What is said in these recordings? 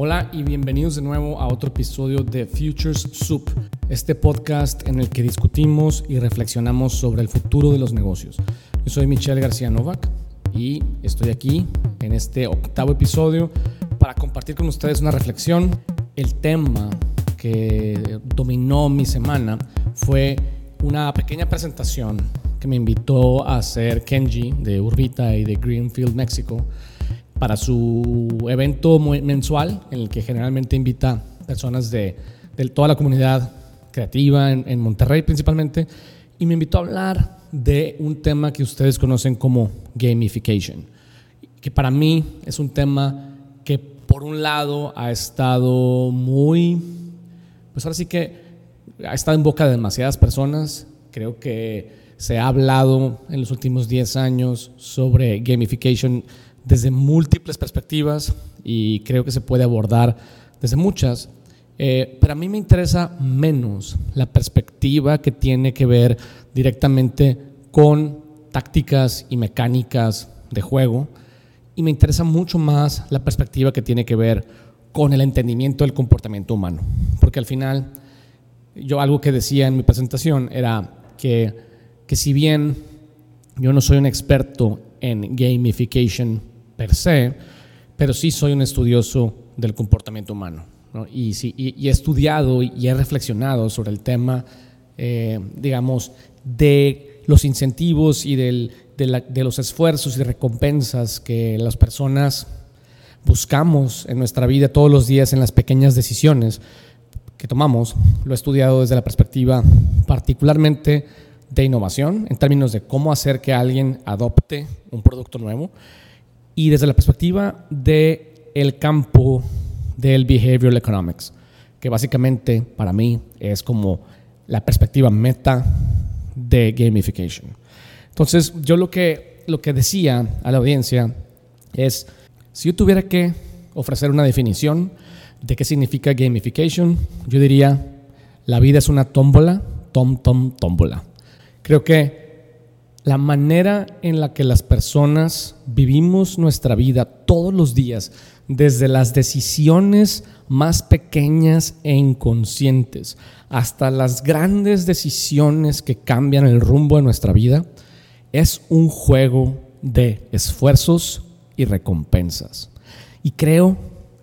Hola y bienvenidos de nuevo a otro episodio de Futures Soup, este podcast en el que discutimos y reflexionamos sobre el futuro de los negocios. Yo soy Michelle García Novak y estoy aquí en este octavo episodio para compartir con ustedes una reflexión. El tema que dominó mi semana fue una pequeña presentación que me invitó a hacer Kenji de Urbita y de Greenfield, México para su evento mensual en el que generalmente invita personas de, toda la comunidad creativa en, Monterrey principalmente y me invitó a hablar de un tema que ustedes conocen como gamification, que para mí es un tema que por un lado ha estado muy, pues ahora sí que ha estado en boca de demasiadas personas, creo que se ha hablado en los últimos 10 años sobre gamification desde múltiples perspectivas y creo que se puede abordar desde muchas. Eh, pero a mí me interesa menos la perspectiva que tiene que ver directamente con tácticas y mecánicas de juego y me interesa mucho más la perspectiva que tiene que ver con el entendimiento del comportamiento humano. Porque al final, yo algo que decía en mi presentación era que, que si bien yo no soy un experto en gamification per se, pero sí soy un estudioso del comportamiento humano. Y, sí, he estudiado y he reflexionado sobre el tema, eh, digamos, de los incentivos y del, de, de, los esfuerzos y recompensas que las personas buscamos en nuestra vida todos los días en las pequeñas decisiones que tomamos. Lo he estudiado desde la perspectiva particularmente de innovación, en términos de cómo hacer que alguien adopte un producto nuevo y desde la perspectiva del el campo del behavioral economics, que básicamente para mí es como la perspectiva meta de gamification. Entonces, yo lo que, lo que decía a la audiencia es, si yo tuviera que ofrecer una definición de qué significa gamification, yo diría, la vida es una tómbola, tom, tom, tómbola. Creo que la manera en la que las personas vivimos nuestra vida todos los días, desde las decisiones más pequeñas e inconscientes hasta las grandes decisiones que cambian el rumbo de nuestra vida, es un juego de esfuerzos y recompensas. Y creo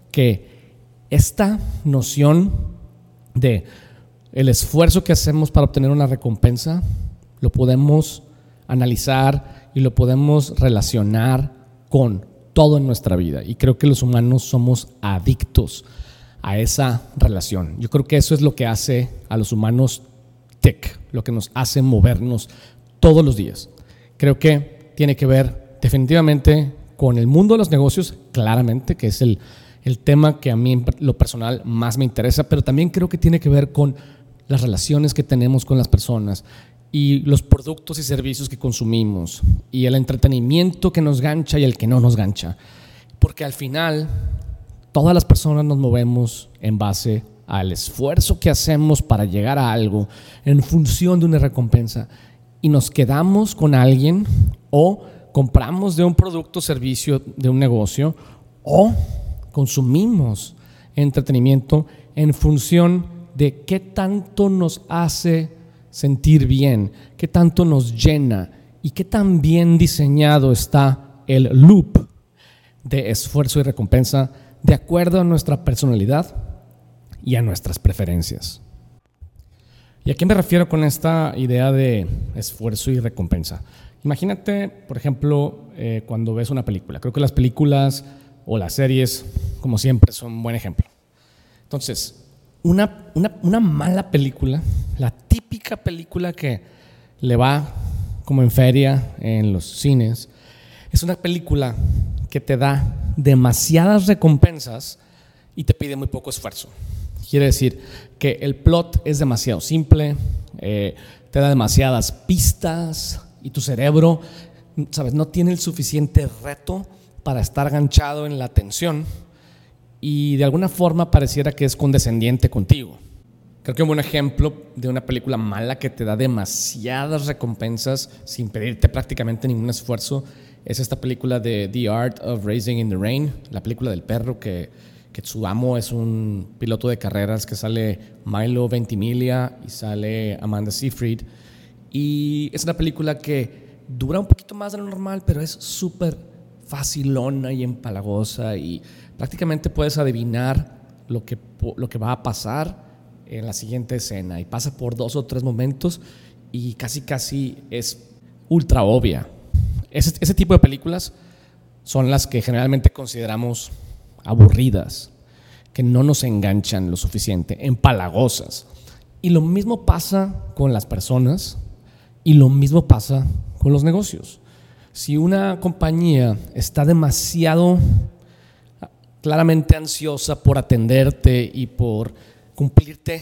que esta noción de el esfuerzo que hacemos para obtener una recompensa lo podemos analizar y lo podemos relacionar con todo en nuestra vida. Y creo que los humanos somos adictos a esa relación. Yo creo que eso es lo que hace a los humanos tech, lo que nos hace movernos todos los días. Creo que tiene que ver definitivamente con el mundo de los negocios, claramente, que es el, el tema que a mí lo personal más me interesa, pero también creo que tiene que ver con las relaciones que tenemos con las personas y los productos y servicios que consumimos y el entretenimiento que nos gancha y el que no nos gancha. Porque al final todas las personas nos movemos en base al esfuerzo que hacemos para llegar a algo en función de una recompensa y nos quedamos con alguien o compramos de un producto o servicio de un negocio o consumimos entretenimiento en función de qué tanto nos hace sentir bien, qué tanto nos llena y qué tan bien diseñado está el loop de esfuerzo y recompensa de acuerdo a nuestra personalidad y a nuestras preferencias. ¿Y a qué me refiero con esta idea de esfuerzo y recompensa? Imagínate, por ejemplo, eh, cuando ves una película. Creo que las películas o las series, como siempre, son un buen ejemplo. Entonces, una, una, mala película, la típica película que le va como en feria en los cines, es una película que te da demasiadas recompensas y te pide muy poco esfuerzo. Quiere decir que el plot es demasiado simple, eh, te da demasiadas pistas y tu cerebro, sabes, no tiene el suficiente reto para estar ganchado en la atención y de alguna forma pareciera que es condescendiente contigo. Creo que un buen ejemplo de una película mala que te da demasiadas recompensas sin pedirte prácticamente ningún esfuerzo es esta película de The Art of Raising in the Rain, la película del perro que, que su amo es un piloto de carreras que sale Milo Ventimiglia y sale Amanda Seyfried. Y es una película que dura un poquito más de lo normal, pero es súper facilona y empalagosa y prácticamente puedes adivinar lo que, lo que va a pasar en la siguiente escena y pasa por dos o tres momentos y casi casi es ultra obvia. Ese, ese tipo de películas son las que generalmente consideramos aburridas, que no nos enganchan lo suficiente, empalagosas. Y lo mismo pasa con las personas y lo mismo pasa con los negocios. Si una compañía está demasiado claramente ansiosa por atenderte y por cumplirte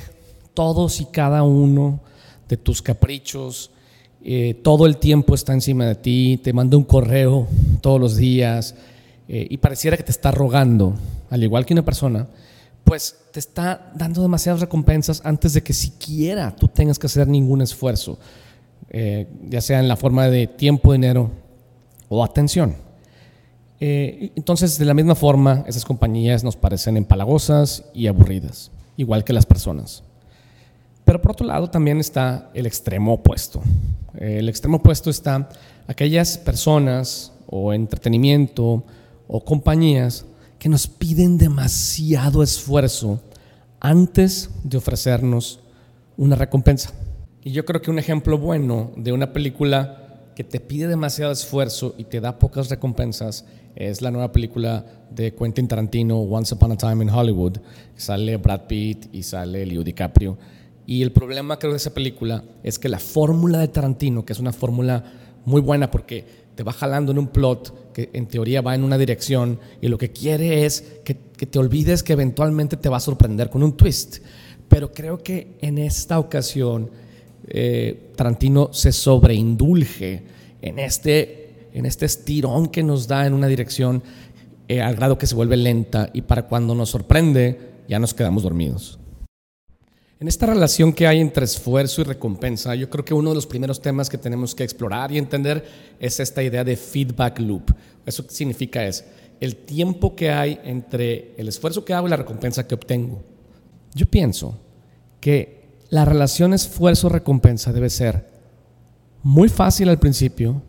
todos y cada uno de tus caprichos, eh, todo el tiempo está encima de ti, te manda un correo todos los días eh, y pareciera que te está rogando, al igual que una persona, pues te está dando demasiadas recompensas antes de que siquiera tú tengas que hacer ningún esfuerzo, eh, ya sea en la forma de tiempo, dinero o atención. entonces, de la misma forma, esas compañías nos parecen empalagosas y aburridas, igual que las personas. Pero por otro lado también está el extremo opuesto. El extremo opuesto está aquellas personas o entretenimiento o compañías que nos piden demasiado esfuerzo antes de ofrecernos una recompensa. Y yo creo que un ejemplo bueno de una película que te pide demasiado esfuerzo y te da pocas recompensas es la nueva película de Quentin Tarantino, Once Upon a Time in Hollywood. Sale Brad Pitt y sale Leo DiCaprio y el problema creo de esa película es que la fórmula de Tarantino, que es una fórmula muy buena porque te va jalando en un plot que en teoría va en una dirección y lo que quiere es que, te olvides que eventualmente te va a sorprender con un twist. Pero creo que en esta ocasión eh, Tarantino se sobreindulge en este, en este estirón que nos da en una dirección eh, al grado que se vuelve lenta y para cuando nos sorprende ya nos quedamos dormidos. En esta relación que hay entre esfuerzo y recompensa, yo creo que uno de los primeros temas que tenemos que explorar y entender es esta idea de feedback loop. Eso significa es el tiempo que hay entre el esfuerzo que hago y la recompensa que obtengo. Yo pienso que la relación esfuerzo-recompensa debe ser muy fácil al principio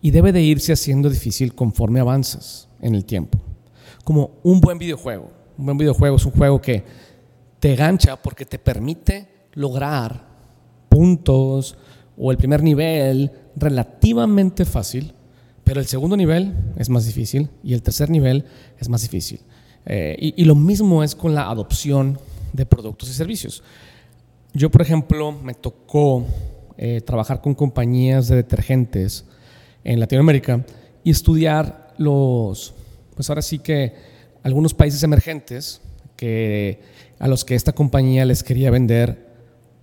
y debe de irse haciendo difícil conforme avanzas en el tiempo. Como un buen videojuego. Un buen videojuego es un juego que te gancha porque te permite lograr puntos o el primer nivel relativamente fácil, pero el segundo nivel es más difícil y el tercer nivel es más difícil. Eh, y, lo mismo es con la adopción de productos y servicios. Yo, por ejemplo, me tocó eh, trabajar con compañías de detergentes en Latinoamérica y estudiar los, pues ahora sí que algunos países emergentes que a los que esta compañía les quería vender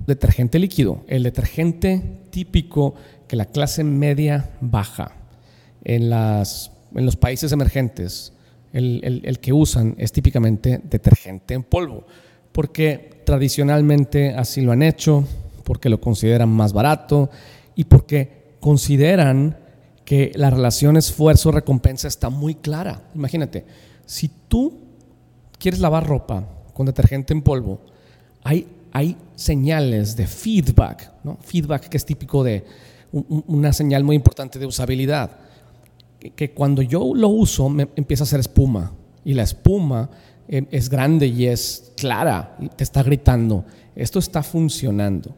detergente líquido, el detergente típico que la clase media baja en, las, en los países emergentes, el, el, que usan es típicamente detergente en polvo, porque tradicionalmente así lo han hecho, porque lo consideran más barato y porque consideran que la relación esfuerzo-recompensa está muy clara. Imagínate, si tú quieres lavar ropa con detergente en polvo, hay, hay señales de feedback, ¿no? feedback que es típico de una señal muy importante de usabilidad, que, cuando yo lo uso me empieza a hacer espuma y la espuma es grande y es clara te está gritando, esto está funcionando.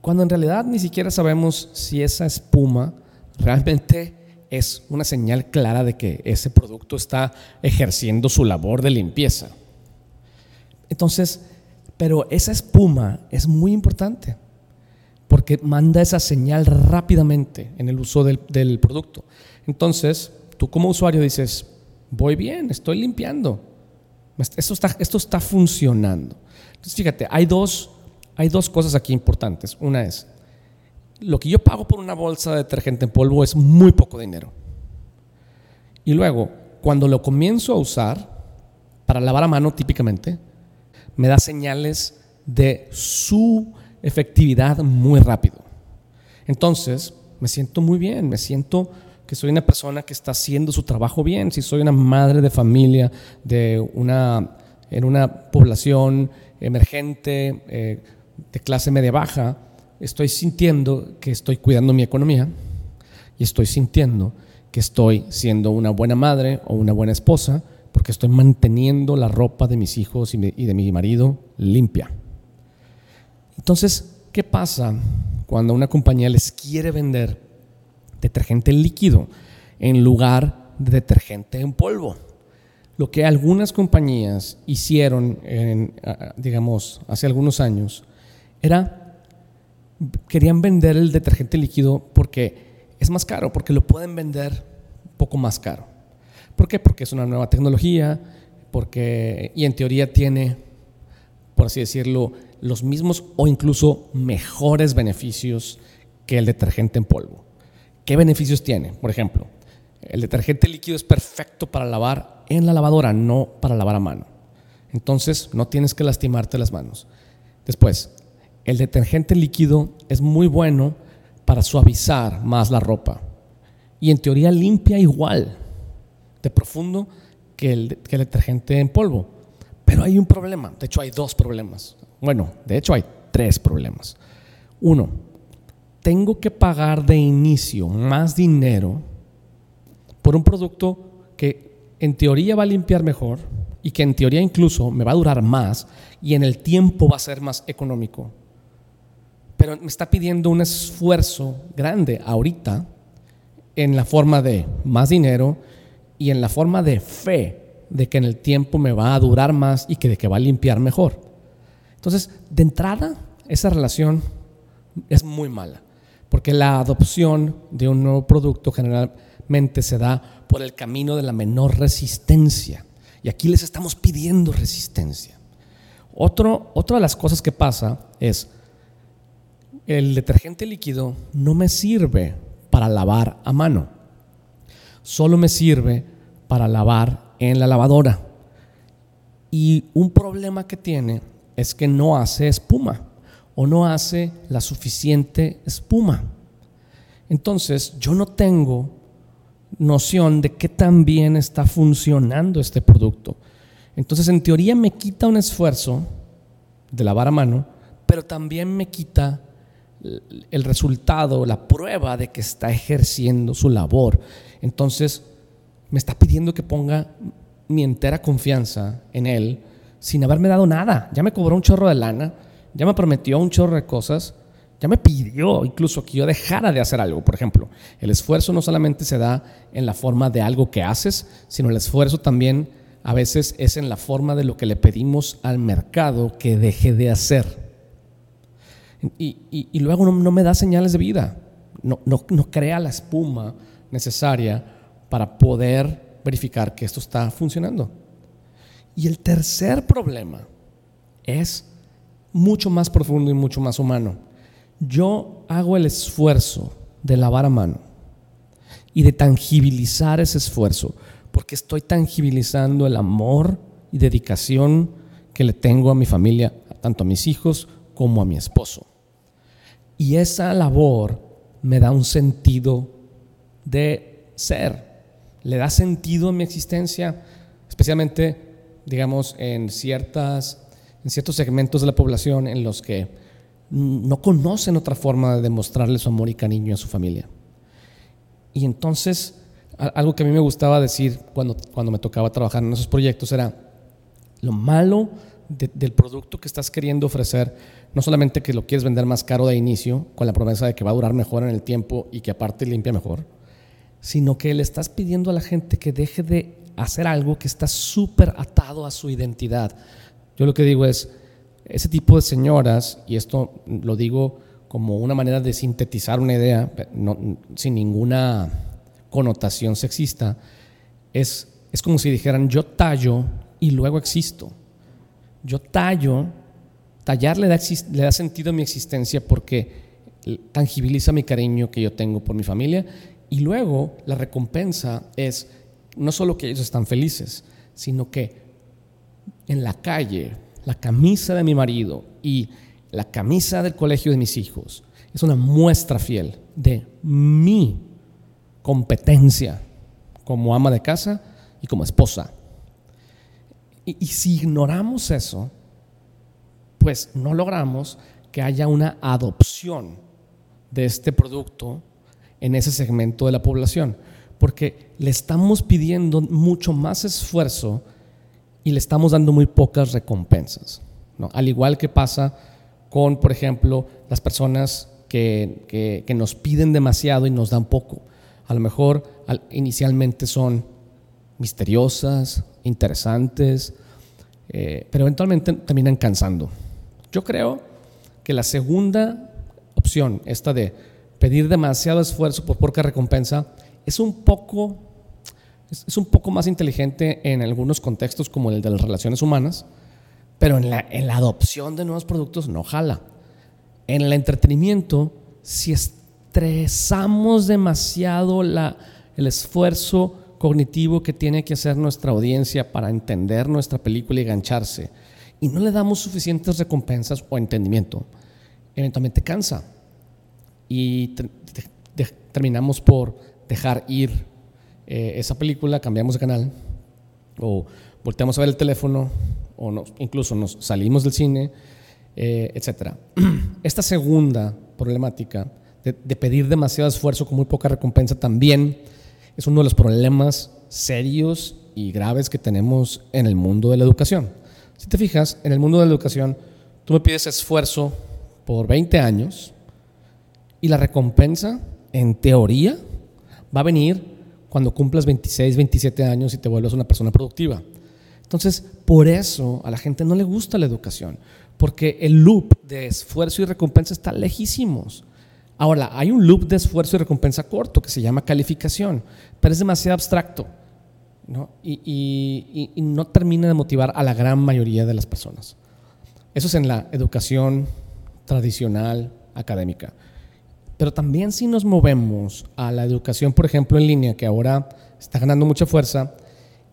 Cuando en realidad ni siquiera sabemos si esa espuma realmente es una señal clara de que ese producto está ejerciendo su labor de limpieza. Entonces, pero esa espuma es muy importante porque manda esa señal rápidamente en el uso del, producto. Entonces, tú como usuario dices, voy bien, estoy limpiando. Esto está, esto está funcionando. Entonces, fíjate, hay dos, hay dos cosas aquí importantes. Una es, lo que yo pago por una bolsa de detergente en polvo es muy poco dinero. Y luego, cuando lo comienzo a usar, para lavar a mano típicamente, me da señales de su efectividad muy rápido. Entonces, me siento muy bien, me siento que soy una persona que está haciendo su trabajo bien, si soy una madre de familia de una, en una población emergente eh, de clase media baja, estoy sintiendo que estoy cuidando mi economía y estoy sintiendo que estoy siendo una buena madre o una buena esposa porque estoy manteniendo la ropa de mis hijos y de mi marido limpia. Entonces, ¿qué pasa cuando una compañía les quiere vender detergente líquido en lugar de detergente en polvo. Lo que algunas compañías hicieron, digamos, hace algunos años, era, querían vender el detergente líquido porque es más caro, porque lo pueden vender un poco más caro. ¿Por qué? Porque es una nueva tecnología, porque, y en teoría tiene, por así decirlo, los mismos o incluso mejores beneficios que el detergente en polvo. ¿Qué beneficios tiene? Por ejemplo, el detergente líquido es perfecto para lavar en la lavadora, no para lavar a mano. Entonces, no tienes que lastimarte las manos. Después, el detergente líquido es muy bueno para suavizar más la ropa. Y en teoría limpia igual de profundo que el, que el detergente en polvo. Pero hay un problema. De hecho, hay dos problemas. Bueno, de hecho, hay tres problemas. Uno, tengo que pagar de inicio más dinero por un producto que en teoría va a limpiar mejor y que en teoría incluso me va a durar más y en el tiempo va a ser más económico. Pero me está pidiendo un esfuerzo grande ahorita en la forma de más dinero y en la forma de fe de que en el tiempo me va a durar más y que de que va a limpiar mejor. Entonces, de entrada, esa relación es muy mala porque la adopción de un nuevo producto generalmente se da por el camino de la menor resistencia. Y aquí les estamos pidiendo resistencia. Otra de las cosas que pasa es, el detergente líquido no me sirve para lavar a mano, solo me sirve para lavar en la lavadora. Y un problema que tiene es que no hace espuma o no hace la suficiente espuma. Entonces yo no tengo noción de qué tan bien está funcionando este producto. Entonces en teoría me quita un esfuerzo de lavar a mano, pero también me quita el resultado, la prueba de que está ejerciendo su labor. Entonces me está pidiendo que ponga mi entera confianza en él sin haberme dado nada. Ya me cobró un chorro de lana ya me prometió un chorro de cosas, ya me pidió incluso que yo dejara de hacer algo. Por ejemplo, el esfuerzo no solamente se da en la forma de algo que haces, sino el esfuerzo también a veces es en la forma de lo que le pedimos al mercado que deje de hacer. Y, luego no, me da señales de vida, no, no, crea la espuma necesaria para poder verificar que esto está funcionando. Y el tercer problema es mucho más profundo y mucho más humano. Yo hago el esfuerzo de lavar a mano y de tangibilizar ese esfuerzo, porque estoy tangibilizando el amor y dedicación que le tengo a mi familia, tanto a mis hijos como a mi esposo. Y esa labor me da un sentido de ser, le da sentido a mi existencia, especialmente, digamos, en ciertas en ciertos segmentos de la población en los que no conocen otra forma de demostrarle su amor y cariño a su familia. Y entonces, algo que a mí me gustaba decir cuando, cuando me tocaba trabajar en esos proyectos era, lo malo del producto que estás queriendo ofrecer, no solamente que lo quieres vender más caro de inicio, con la promesa de que va a durar mejor en el tiempo y que aparte limpia mejor, sino que le estás pidiendo a la gente que deje de hacer algo que está súper atado a su identidad, yo lo que digo es, ese tipo de señoras, y esto lo digo como una manera de sintetizar una idea, sin ninguna connotación sexista, es, es como si dijeran, yo tallo y luego existo. Yo tallo, tallar le da, le da sentido a mi existencia porque tangibiliza mi cariño que yo tengo por mi familia y luego la recompensa es no solo que ellos están felices, sino que en la calle la camisa de mi marido y la camisa del colegio de mis hijos es una muestra fiel de mi competencia como ama de casa y como esposa. Y, si ignoramos eso, pues no logramos que haya una adopción de este producto en ese segmento de la población, porque le estamos pidiendo mucho más esfuerzo y le estamos dando muy pocas recompensas. ¿no? Al igual que pasa con, por ejemplo, las personas que, nos piden demasiado y nos dan poco. A lo mejor inicialmente son misteriosas, interesantes, eh, pero eventualmente terminan cansando. Yo creo que la segunda opción, esta de pedir demasiado esfuerzo por poca recompensa, es un poco, es, un poco más inteligente en algunos contextos como el de las relaciones humanas, pero en la, en la adopción de nuevos productos no jala. En el entretenimiento, si estresamos demasiado la, el esfuerzo cognitivo que tiene que hacer nuestra audiencia para entender nuestra película y engancharse, y no le damos suficientes recompensas o entendimiento, eventualmente cansa. Y terminamos por dejar ir eh, esa película, cambiamos de canal, o volteamos a ver el teléfono, o incluso nos salimos del cine, eh, etc. Esta segunda problemática de, de pedir demasiado esfuerzo con muy poca recompensa también es uno de los problemas serios y graves que tenemos en el mundo de la educación. Si te fijas, en el mundo de la educación, tú me pides esfuerzo por 20 años y la recompensa, en teoría, va a venir cuando cumplas 26, 27 años y te vuelvas una persona productiva. Entonces, por eso a la gente no le gusta la educación, porque el loop de esfuerzo y recompensa está lejísimos. Ahora, hay un loop de esfuerzo y recompensa corto que se llama calificación, pero es demasiado abstracto. Y, no termina de motivar a la gran mayoría de las personas. Eso es en la educación tradicional académica. Pero también si nos movemos a la educación, por ejemplo, en línea, que ahora está ganando mucha fuerza,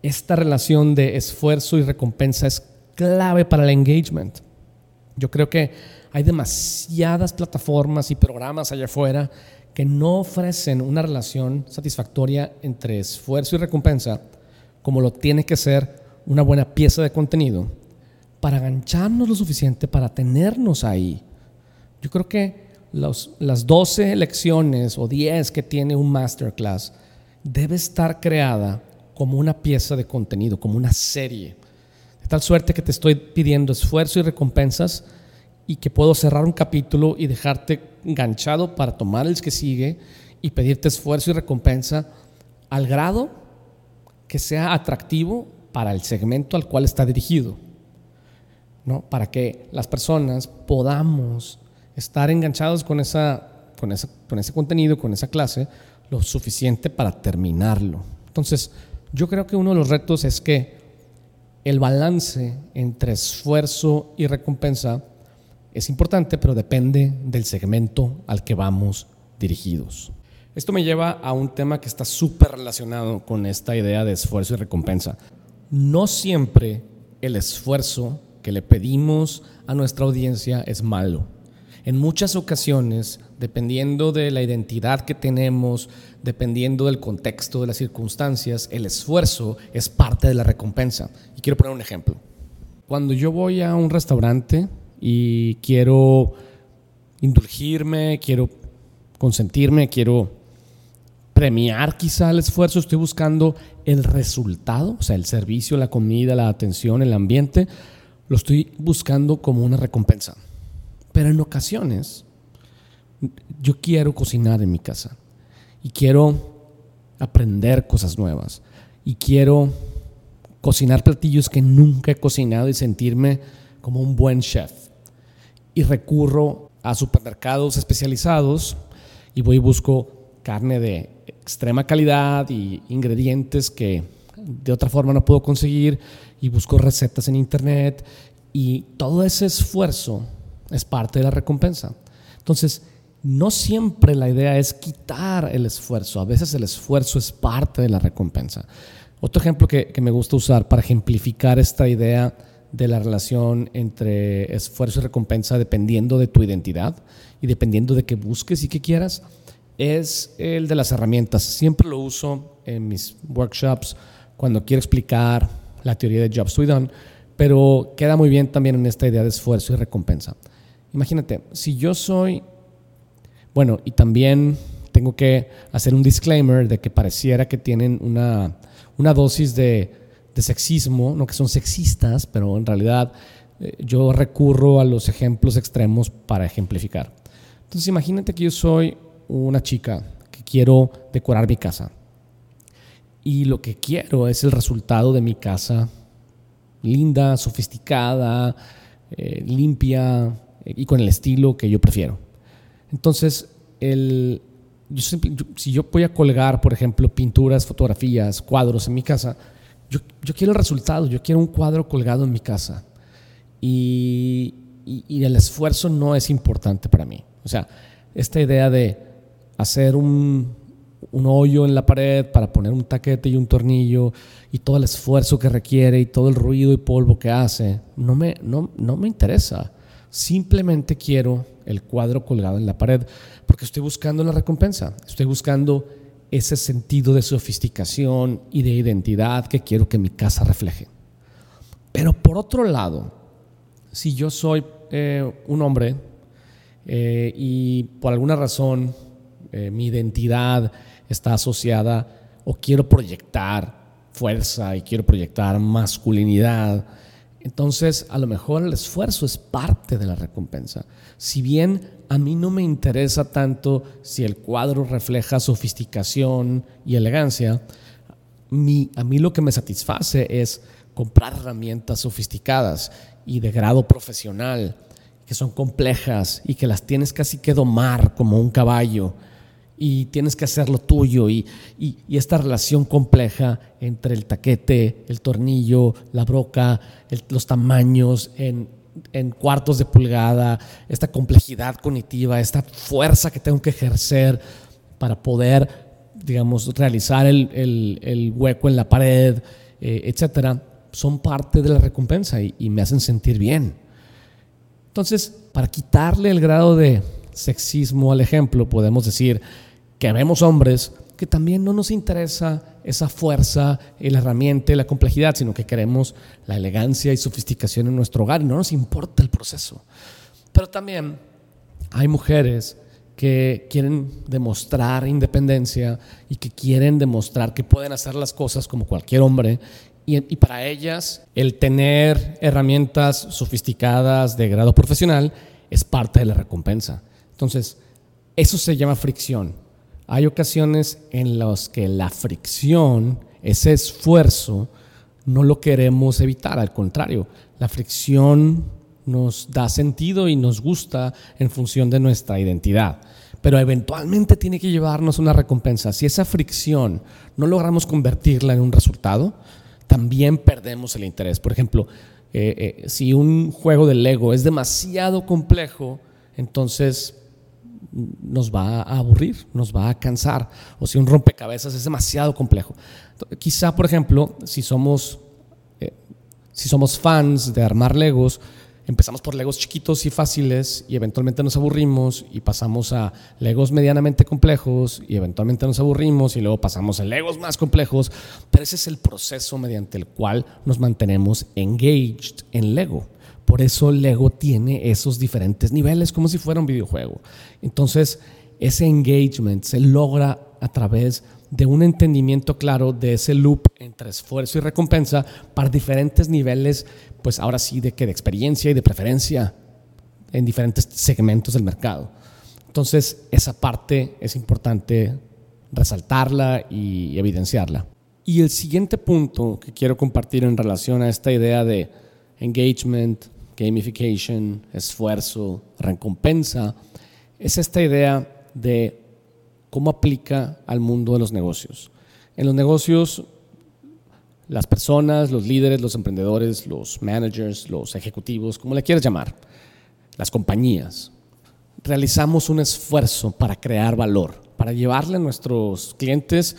esta relación de esfuerzo y recompensa es clave para el engagement. Yo creo que hay demasiadas plataformas y programas allá afuera que no ofrecen una relación satisfactoria entre esfuerzo y recompensa como lo tiene que ser una buena pieza de contenido, para agancharnos lo suficiente para tenernos ahí. Yo creo que las 12 lecciones o 10 que tiene un masterclass debe estar creada como una pieza de contenido, como una serie. De tal suerte que te estoy pidiendo esfuerzo y recompensas y que puedo cerrar un capítulo y dejarte enganchado para tomar el que sigue y pedirte esfuerzo y recompensa al grado que sea atractivo para el segmento al cual está dirigido, ¿no? para que las personas podamos estar enganchados con, esa, con, con ese contenido, con esa clase, lo suficiente para terminarlo. Entonces, yo creo que uno de los retos es que el balance entre esfuerzo y recompensa es importante, pero depende del segmento al que vamos dirigidos. Esto me lleva a un tema que está súper relacionado con esta idea de esfuerzo y recompensa. No siempre el esfuerzo que le pedimos a nuestra audiencia es malo. En muchas ocasiones, dependiendo de la identidad que tenemos, dependiendo del contexto, de las circunstancias, el esfuerzo es parte de la recompensa. Y quiero poner un ejemplo. Cuando yo voy a un restaurante y quiero indulgirme, quiero consentirme, quiero premiar quizá el esfuerzo, estoy buscando el resultado, o sea, el servicio, la comida, la atención, el ambiente, lo estoy buscando como una recompensa. Pero en ocasiones yo quiero cocinar en mi casa. Y quiero aprender cosas nuevas. Y quiero cocinar platillos que nunca he cocinado y sentirme como un buen chef. Y recurro a supermercados especializados y voy y busco carne de extrema calidad y ingredientes que de otra forma no puedo conseguir. Y busco recetas en internet. Y todo ese esfuerzo es parte de la recompensa. Entonces, no siempre la idea es quitar el esfuerzo, a veces el esfuerzo es parte de la recompensa. Otro ejemplo que, me gusta usar para ejemplificar esta idea de la relación entre esfuerzo y recompensa dependiendo de tu identidad y dependiendo de qué busques y qué quieras es el de las herramientas. Siempre lo uso en mis workshops cuando quiero explicar la teoría de Jobs be done, pero queda muy bien también en esta idea de esfuerzo y recompensa. Imagínate, si yo soy, bueno, y también tengo que hacer un disclaimer de que pareciera que tienen una, una dosis de, de sexismo, no que son sexistas, pero en realidad eh, yo recurro a los ejemplos extremos para ejemplificar. Entonces imagínate que yo soy una chica que quiero decorar mi casa y lo que quiero es el resultado de mi casa linda, sofisticada, eh, limpia y con el estilo que yo prefiero. Entonces, el, si yo voy a colgar, por ejemplo, pinturas, fotografías, cuadros en mi casa, yo, quiero el resultado, yo quiero un cuadro colgado en mi casa. Y, y, el esfuerzo no es importante para mí. O sea, esta idea de hacer un, un hoyo en la pared para poner un taquete y un tornillo y todo el esfuerzo que requiere y todo el ruido y polvo que hace, no me, no, no me interesa. Simplemente quiero el cuadro colgado en la pared porque estoy buscando la recompensa, estoy buscando ese sentido de sofisticación y de identidad que quiero que mi casa refleje. Pero por otro lado, si yo soy eh, un hombre eh, y por alguna razón eh, mi identidad está asociada o quiero proyectar fuerza y quiero proyectar masculinidad, entonces a lo mejor el esfuerzo es parte de la recompensa. Si bien a mí no me interesa tanto si el cuadro refleja sofisticación y elegancia, a mí lo que me satisface es comprar herramientas sofisticadas y de grado profesional, que son complejas y que las tienes casi que domar como un caballo y tienes que hacer lo tuyo y, esta relación compleja entre el taquete, el tornillo, la broca, los tamaños en, cuartos de pulgada, esta complejidad cognitiva, esta fuerza que tengo que ejercer para poder, digamos, realizar el, hueco en la pared, eh, etcétera, son parte de la recompensa y me hacen sentir bien. Entonces, para quitarle el grado de sexismo al ejemplo, podemos decir, que vemos hombres que también no nos interesa esa fuerza, la herramienta la complejidad, sino que queremos la elegancia y sofisticación en nuestro hogar y no nos importa el proceso. Pero también hay mujeres que quieren demostrar independencia y que quieren demostrar que pueden hacer las cosas como cualquier hombre y, y, para ellas el tener herramientas sofisticadas de grado profesional es parte de la recompensa. Entonces, eso se llama fricción hay ocasiones en las que la fricción, ese esfuerzo, no lo queremos evitar, al contrario, la fricción nos da sentido y nos gusta en función de nuestra identidad. Pero eventualmente tiene que llevarnos una recompensa. Si esa fricción no logramos convertirla en un resultado, también perdemos el interés. Por ejemplo, eh, eh, si un juego de Lego es demasiado complejo, entonces nos va a aburrir, nos va a cansar. O si un rompecabezas es demasiado complejo. Quizá, por ejemplo, si somos, eh, si somos fans de armar legos, empezamos por legos chiquitos y fáciles y eventualmente nos aburrimos y pasamos a legos medianamente complejos y eventualmente nos aburrimos y luego pasamos a legos más complejos. Pero ese es el proceso mediante el cual nos mantenemos engaged en Lego. Por eso Lego tiene esos diferentes niveles, como si fuera un videojuego. Entonces, ese engagement se logra a través de un entendimiento claro de ese loop entre esfuerzo y recompensa para diferentes niveles, pues ahora sí, de, que de experiencia y de preferencia en diferentes segmentos del mercado. Entonces, esa parte es importante resaltarla y evidenciarla. Y el siguiente punto que quiero compartir en relación a esta idea de engagement, gamification, esfuerzo, recompensa, es esta idea de cómo aplica al mundo de los negocios. En los negocios, las personas, los líderes, los emprendedores, los managers, los ejecutivos, como le quieras llamar, las compañías, realizamos un esfuerzo para crear valor, para llevarle a nuestros clientes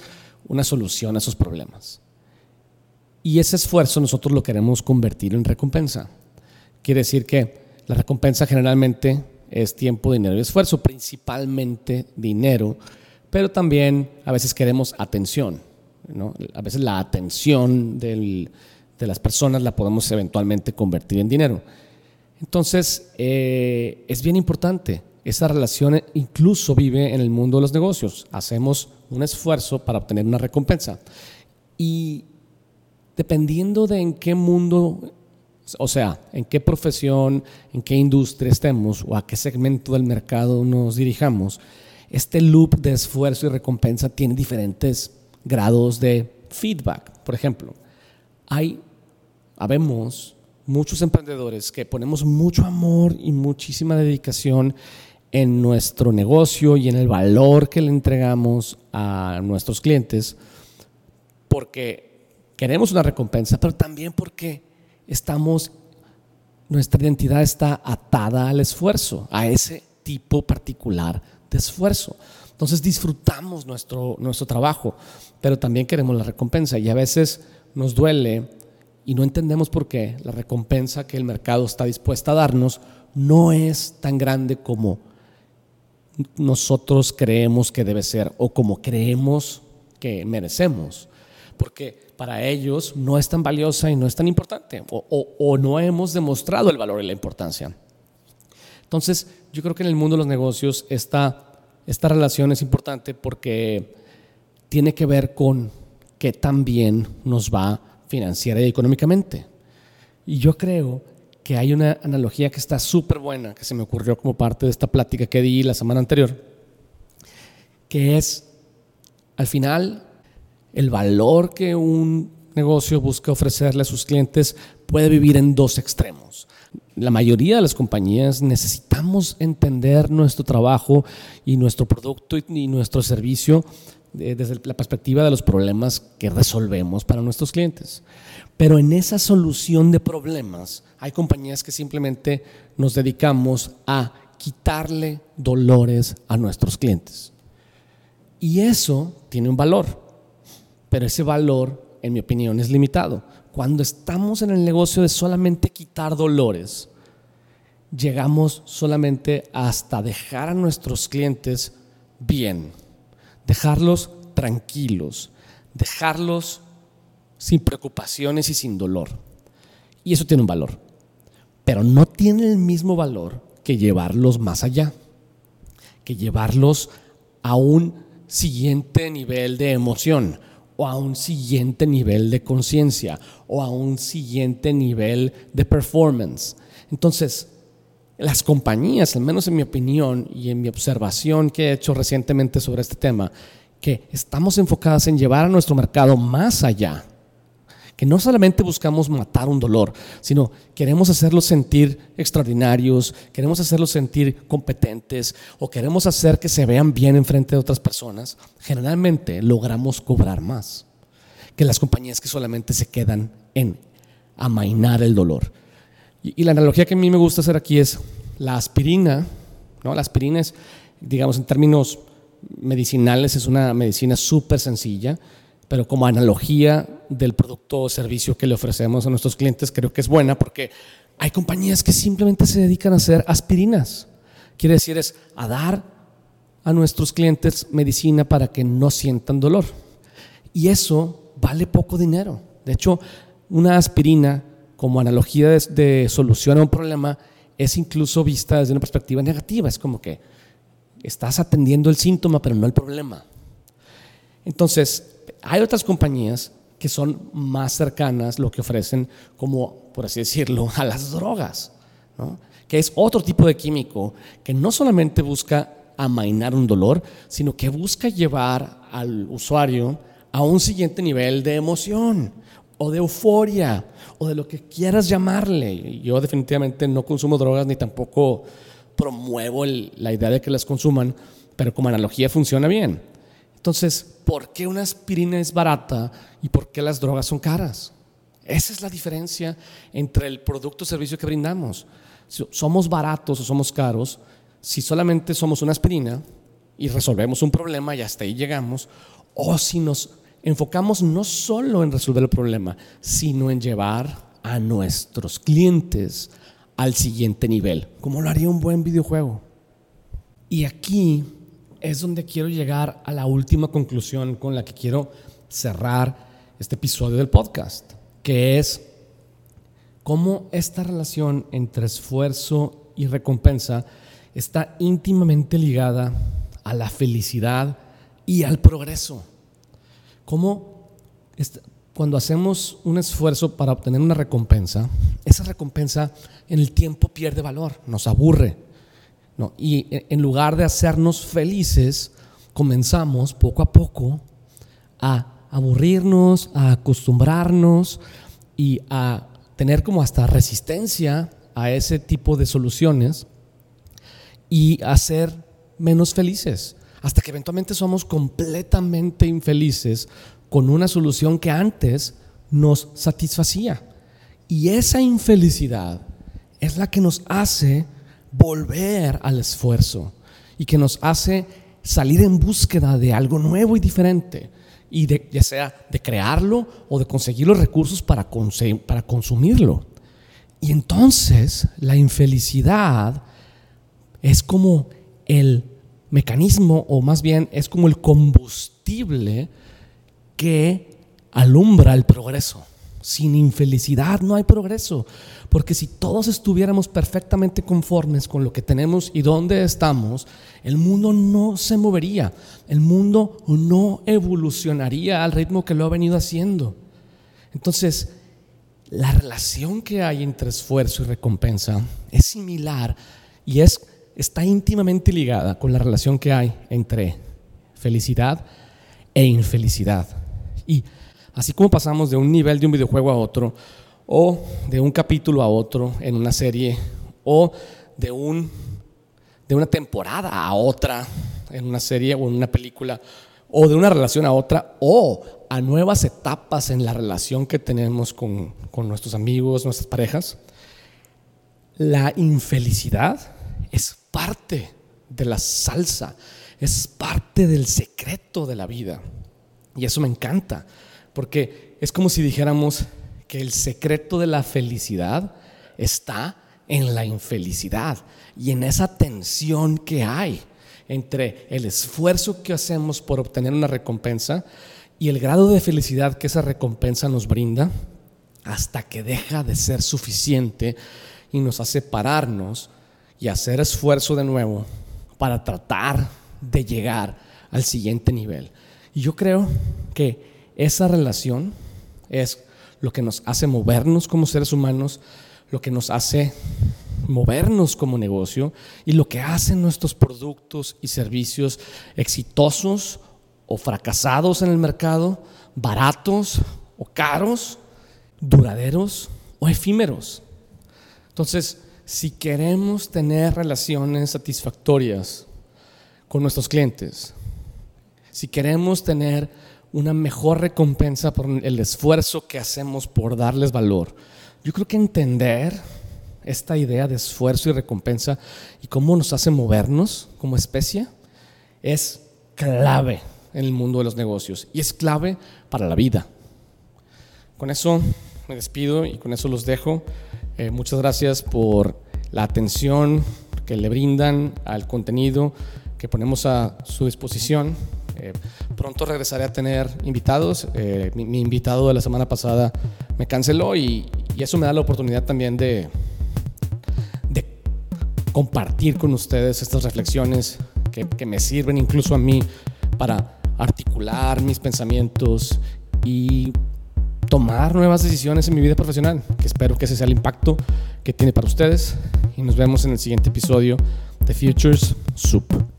una solución a esos problemas. Y ese esfuerzo nosotros lo queremos convertir en recompensa. Quiere decir que la recompensa generalmente es tiempo, dinero y esfuerzo, principalmente dinero, pero también a veces queremos atención. ¿no? A veces la atención de las personas la podemos eventualmente convertir en dinero. Entonces, eh, es bien importante. Esa relación incluso vive en el mundo de los negocios. Hacemos un esfuerzo para obtener una recompensa. Y dependiendo de en qué mundo, o sea, en qué profesión, en qué industria estemos o a qué segmento del mercado nos dirijamos, este loop de esfuerzo y recompensa tiene diferentes grados de feedback. Por ejemplo, hay, habemos muchos emprendedores que ponemos mucho amor y muchísima dedicación en nuestro negocio y en el valor que le entregamos a nuestros clientes porque queremos una recompensa, pero también porque estamos, nuestra identidad está atada al esfuerzo, a ese tipo particular de esfuerzo. Entonces disfrutamos nuestro, nuestro trabajo, pero también queremos la recompensa y a veces nos duele y no entendemos por qué la recompensa que el mercado está dispuesta a darnos no es tan grande como nosotros creemos que debe ser o como creemos que merecemos. Porque para ellos no es tan valiosa y no es tan importante o, o no hemos demostrado el valor y la importancia. Entonces, yo creo que en el mundo de los negocios esta, esta relación es importante porque tiene que ver con qué tan bien nos va financiera y económicamente. Y yo creo que hay una analogía que está súper buena, que se me ocurrió como parte de esta plática que di la semana anterior, que es, al final, el valor que un negocio busca ofrecerle a sus clientes puede vivir en dos extremos la mayoría de las compañías necesitamos entender nuestro trabajo y nuestro producto y nuestro servicio eh, desde la perspectiva de los problemas que resolvemos para nuestros clientes. Pero en esa solución de problemas hay compañías que simplemente nos dedicamos a quitarle dolores a nuestros clientes. Y eso tiene un valor, pero ese valor, en mi opinión, es limitado cuando estamos en el negocio de solamente quitar dolores, llegamos solamente hasta dejar a nuestros clientes bien, dejarlos tranquilos, dejarlos sin preocupaciones y sin dolor. Y eso tiene un valor, pero no tiene el mismo valor que llevarlos más allá, que llevarlos a un siguiente nivel de emoción, o a un siguiente nivel de conciencia o a un siguiente nivel de performance. Entonces, las compañías, al menos en mi opinión y en mi observación que he hecho recientemente sobre este tema, que estamos enfocadas en llevar a nuestro mercado más allá que no solamente buscamos matar un dolor, sino queremos hacerlos sentir extraordinarios, queremos hacerlos sentir competentes o queremos hacer que se vean bien en frente de otras personas, generalmente logramos cobrar más que las compañías que solamente se quedan en amainar el dolor. Y, la analogía que a mí me gusta hacer aquí es la aspirina, ¿no? La aspirina es, digamos, en términos medicinales, es una medicina súper sencilla pero como analogía del producto o servicio que le ofrecemos a nuestros clientes, creo que es buena porque hay compañías que simplemente se dedican a hacer aspirinas. Quiere decir, es a dar a nuestros clientes medicina para que no sientan dolor. Y eso vale poco dinero. De hecho, una aspirina como analogía de, de solución a un problema es incluso vista desde una perspectiva negativa. Es como que estás atendiendo el síntoma, pero no el problema. Entonces, hay otras compañías que son más cercanas, lo que ofrecen como, por así decirlo, a las drogas, que es otro tipo de químico que no solamente busca amainar un dolor, sino que busca llevar al usuario a un siguiente nivel de emoción o de euforia o de lo que quieras llamarle. Yo definitivamente no consumo drogas ni tampoco promuevo la idea de que las consuman, pero como analogía funciona bien. Entonces, ¿por qué una aspirina es barata y por qué las drogas son caras? Esa es la diferencia entre el producto o servicio que brindamos. somos baratos o somos caros si solamente somos una aspirina y resolvemos un problema y hasta ahí llegamos, o si nos enfocamos no solo en resolver el problema, sino en llevar a nuestros clientes al siguiente nivel, como lo haría un buen videojuego. Y aquí es donde quiero llegar a la última conclusión con la que quiero cerrar este episodio del podcast, que es cómo esta relación entre esfuerzo y recompensa está íntimamente ligada a la felicidad y al progreso. Cómo cuando hacemos un esfuerzo para obtener una recompensa, esa recompensa en el tiempo pierde valor, nos aburre. Y en lugar de hacernos felices, comenzamos poco a poco a aburrirnos, a acostumbrarnos y a tener como hasta resistencia a ese tipo de soluciones y a ser menos felices, hasta que eventualmente somos completamente infelices con una solución que antes nos satisfacía. Y esa infelicidad es la que nos hace volver al esfuerzo y que nos hace salir en búsqueda de algo nuevo y diferente y de, ya sea de crearlo o de conseguir los recursos para, para consumirlo. Y entonces la infelicidad es como el mecanismo, o más bien es como el combustible que alumbra el progreso. Sin infelicidad no hay progreso, porque si todos estuviéramos perfectamente conformes con lo que tenemos y dónde estamos, el mundo no se movería, el mundo no evolucionaría al ritmo que lo ha venido haciendo. Entonces, la relación que hay entre esfuerzo y recompensa es similar y es, está íntimamente ligada con la relación que hay entre felicidad e infelicidad. Y Así como pasamos de un nivel de un videojuego a otro, o de un capítulo a otro en una serie, o de, un, de una temporada a otra en una serie o en una película, o de una relación a otra, o a nuevas etapas en la relación que tenemos con, con nuestros amigos, nuestras parejas, la infelicidad es parte de la salsa, es parte del secreto de la vida. Y eso me encanta, porque es como si dijéramos que el secreto de la felicidad está en la infelicidad y en esa tensión que hay entre el esfuerzo que hacemos por obtener una recompensa y el grado de felicidad que esa recompensa nos brinda hasta que deja de ser suficiente y nos hace pararnos y hacer esfuerzo de nuevo para tratar de llegar al siguiente nivel. Y yo creo que esa relación es lo que nos hace movernos como seres humanos, lo que nos hace movernos como negocio y lo que hacen nuestros productos y servicios exitosos o fracasados en el mercado, baratos o caros, duraderos o efímeros. Entonces, si queremos tener relaciones satisfactorias con nuestros clientes, si queremos tener una mejor recompensa por el esfuerzo que hacemos por darles valor. Yo creo que entender esta idea de esfuerzo y recompensa y cómo nos hace movernos como especie es clave en el mundo de los negocios y es clave para la vida. Con eso me despido y con eso los dejo. Eh, muchas gracias por la atención que le brindan al contenido que ponemos a su disposición. Eh, pronto regresaré a tener invitados. Eh, mi, invitado de la semana pasada me canceló y, eso me da la oportunidad también de, compartir con ustedes estas reflexiones que, que me sirven incluso a mí para articular mis pensamientos y tomar nuevas decisiones en mi vida profesional, que espero que ese sea el impacto que tiene para ustedes. Y nos vemos en el siguiente episodio de Futures Soup.